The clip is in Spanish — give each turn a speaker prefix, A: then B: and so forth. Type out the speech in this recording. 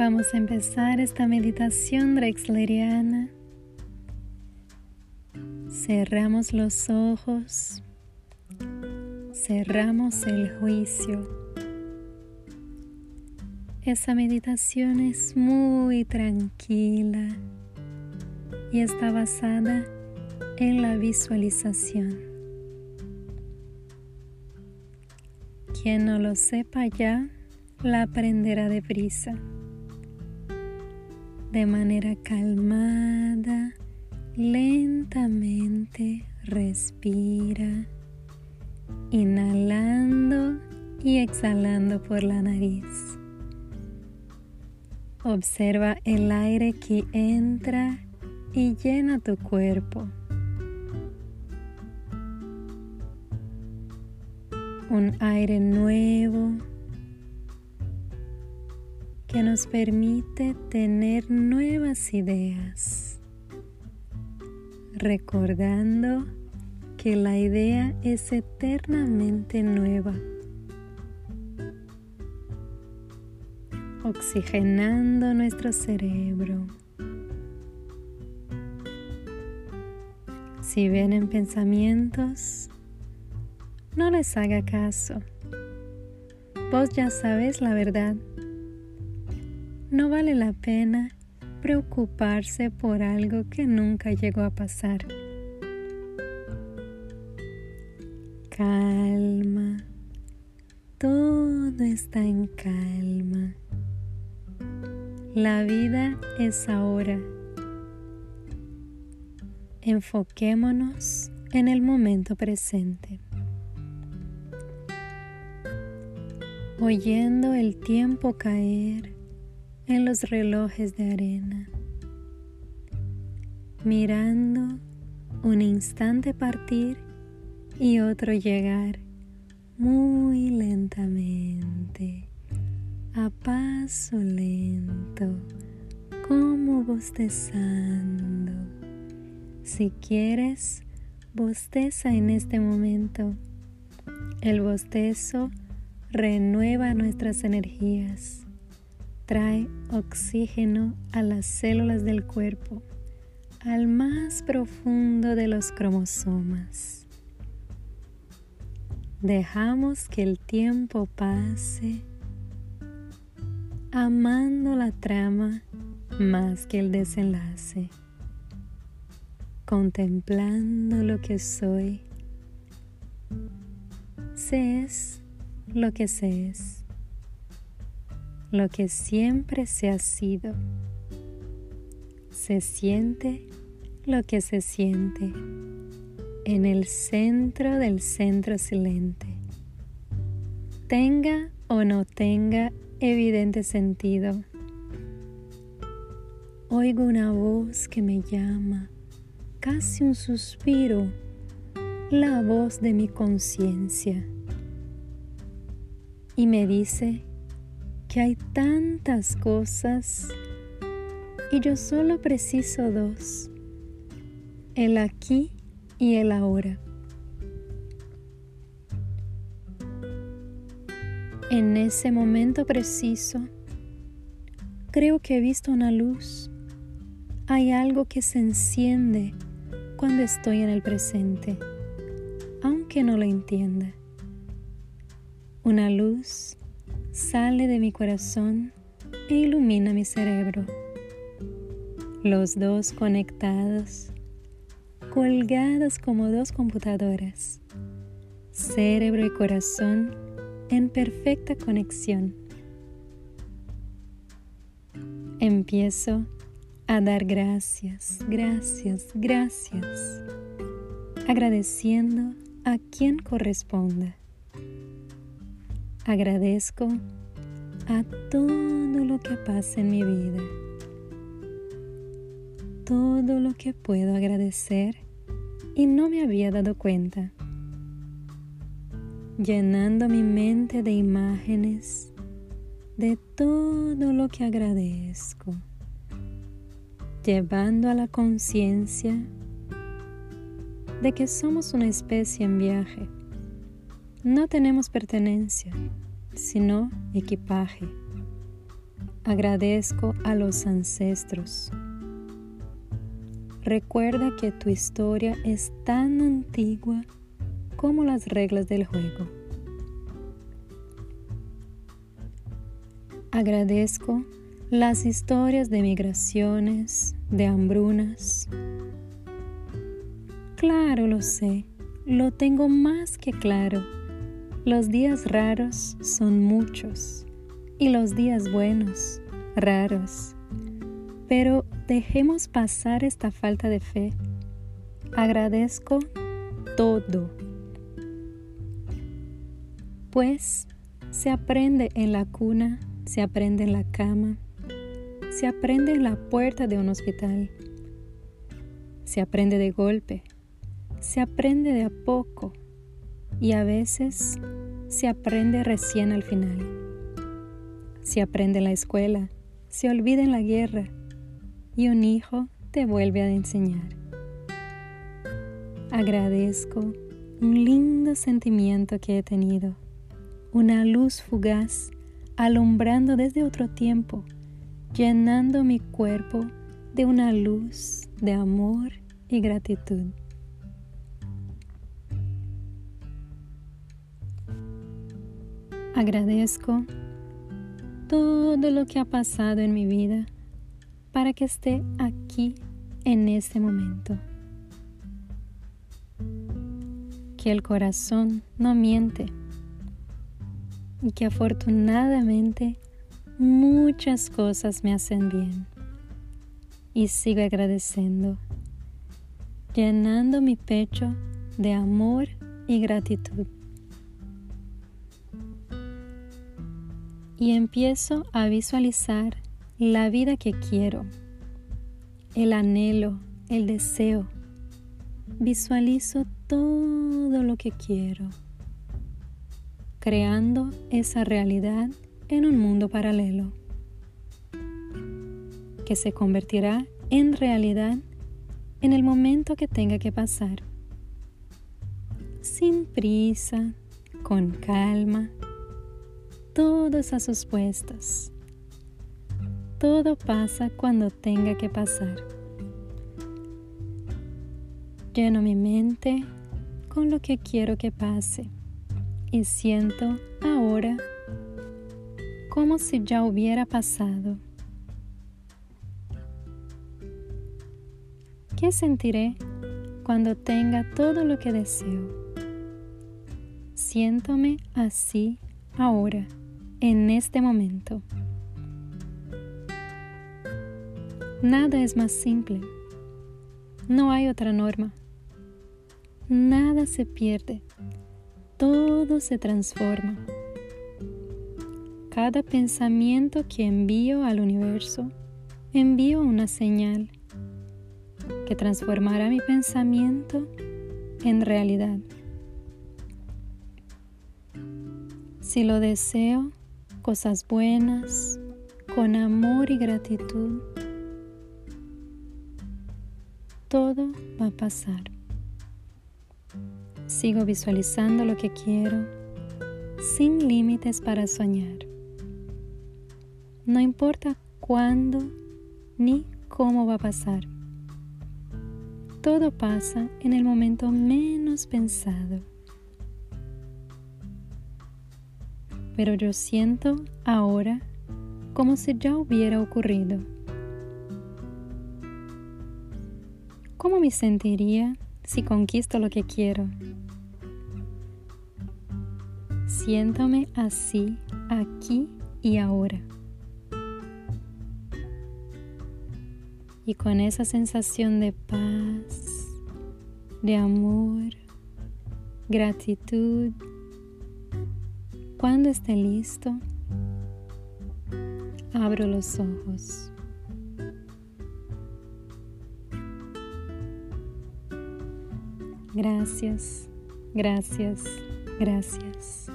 A: Vamos a empezar esta meditación drexleriana. Cerramos los ojos, cerramos el juicio. Esa meditación es muy tranquila y está basada en la visualización. Quien no lo sepa ya, la aprenderá deprisa de manera calmada, lentamente respira, inhalando y exhalando por la nariz. Observa el aire que entra y llena tu cuerpo. Un aire nuevo que nos permite tener nuevas ideas, recordando que la idea es eternamente nueva, oxigenando nuestro cerebro. Si vienen pensamientos, no les haga caso. Vos ya sabes la verdad no vale la pena preocuparse por algo que nunca llegó a pasar. Calma, todo está en calma. La vida es ahora. Enfoquémonos en el momento presente. Oyendo el tiempo caer en los relojes de arena, mirando un instante partir y otro llegar muy lentamente, a paso lento, como bostezando. Si quieres, bosteza en este momento. El bostezo renueva nuestras energías trae oxígeno a las células del cuerpo, al más profundo de los cromosomas. Dejamos que el tiempo pase, amando la trama más que el desenlace, contemplando lo que soy. Se es lo que se es lo que siempre se ha sido. Se siente lo que se siente en el centro del centro silente. Tenga o no tenga evidente sentido. Oigo una voz que me llama, casi un suspiro, la voz de mi conciencia. Y me dice que hay tantas cosas y yo solo preciso dos, el aquí y el ahora. En ese momento preciso, creo que he visto una luz. Hay algo que se enciende cuando estoy en el presente, aunque no lo entienda. Una luz sale de mi corazón e ilumina mi cerebro. Los dos conectados, colgados como dos computadoras, cerebro y corazón en perfecta conexión. Empiezo a dar gracias, gracias, gracias, agradeciendo a quien corresponda. Agradezco a todo lo que pasa en mi vida, todo lo que puedo agradecer y no me había dado cuenta, llenando mi mente de imágenes de todo lo que agradezco, llevando a la conciencia de que somos una especie en viaje no tenemos pertenencia, sino equipaje. Agradezco a los ancestros. Recuerda que tu historia es tan antigua como las reglas del juego. Agradezco las historias de migraciones, de hambrunas. Claro, lo sé, lo tengo más que claro. Los días raros son muchos y los días buenos raros. Pero dejemos pasar esta falta de fe. Agradezco todo. Pues se aprende en la cuna, se aprende en la cama, se aprende en la puerta de un hospital. Se aprende de golpe. Se aprende de a poco. Y a veces se aprende recién al final. Se aprende en la escuela. Se olvida en la guerra. Y un hijo te vuelve a enseñar. Agradezco un lindo sentimiento que he tenido. Una luz fugaz alumbrando desde otro tiempo llenando mi cuerpo de una luz de amor y gratitud. Agradezco todo lo que ha pasado en mi vida para que esté aquí en este momento. Que el corazón no miente y que afortunadamente muchas cosas me hacen bien y sigo agradeciendo, llenando mi pecho de amor y gratitud. Y empiezo a visualizar la vida que quiero, el anhelo, el deseo. Visualizo todo lo que quiero, creando esa realidad en un mundo paralelo que se convertirá en realidad en el momento que tenga que pasar. Sin prisa, con calma, todos a sus puestos. Todo pasa cuando tenga que pasar. Lleno mi mente con lo que quiero que pase y siento ahora como si ya hubiera pasado. ¿Qué sentiré cuando tenga todo lo que deseo? Siéntome así ahora, en este momento. Nada es más simple. No hay otra norma. Nada se pierde. Todo se transforma. Cada pensamiento que envío al universo, envío una señal que transformará mi pensamiento en realidad. Si lo deseo, cosas buenas, con amor y gratitud, todo va a pasar. Sigo visualizando lo que quiero, sin límites para soñar. No importa cuándo ni cómo va a pasar. Todo pasa en el momento menos pensado. Pero yo siento ahora como si ya hubiera ocurrido. ¿Cómo me sentiría si conquisto lo que quiero? Siéntome así, aquí y ahora. y con esa sensación de paz, de amor, gratitud, cuando esté listo, abro los ojos. Gracias, gracias, gracias.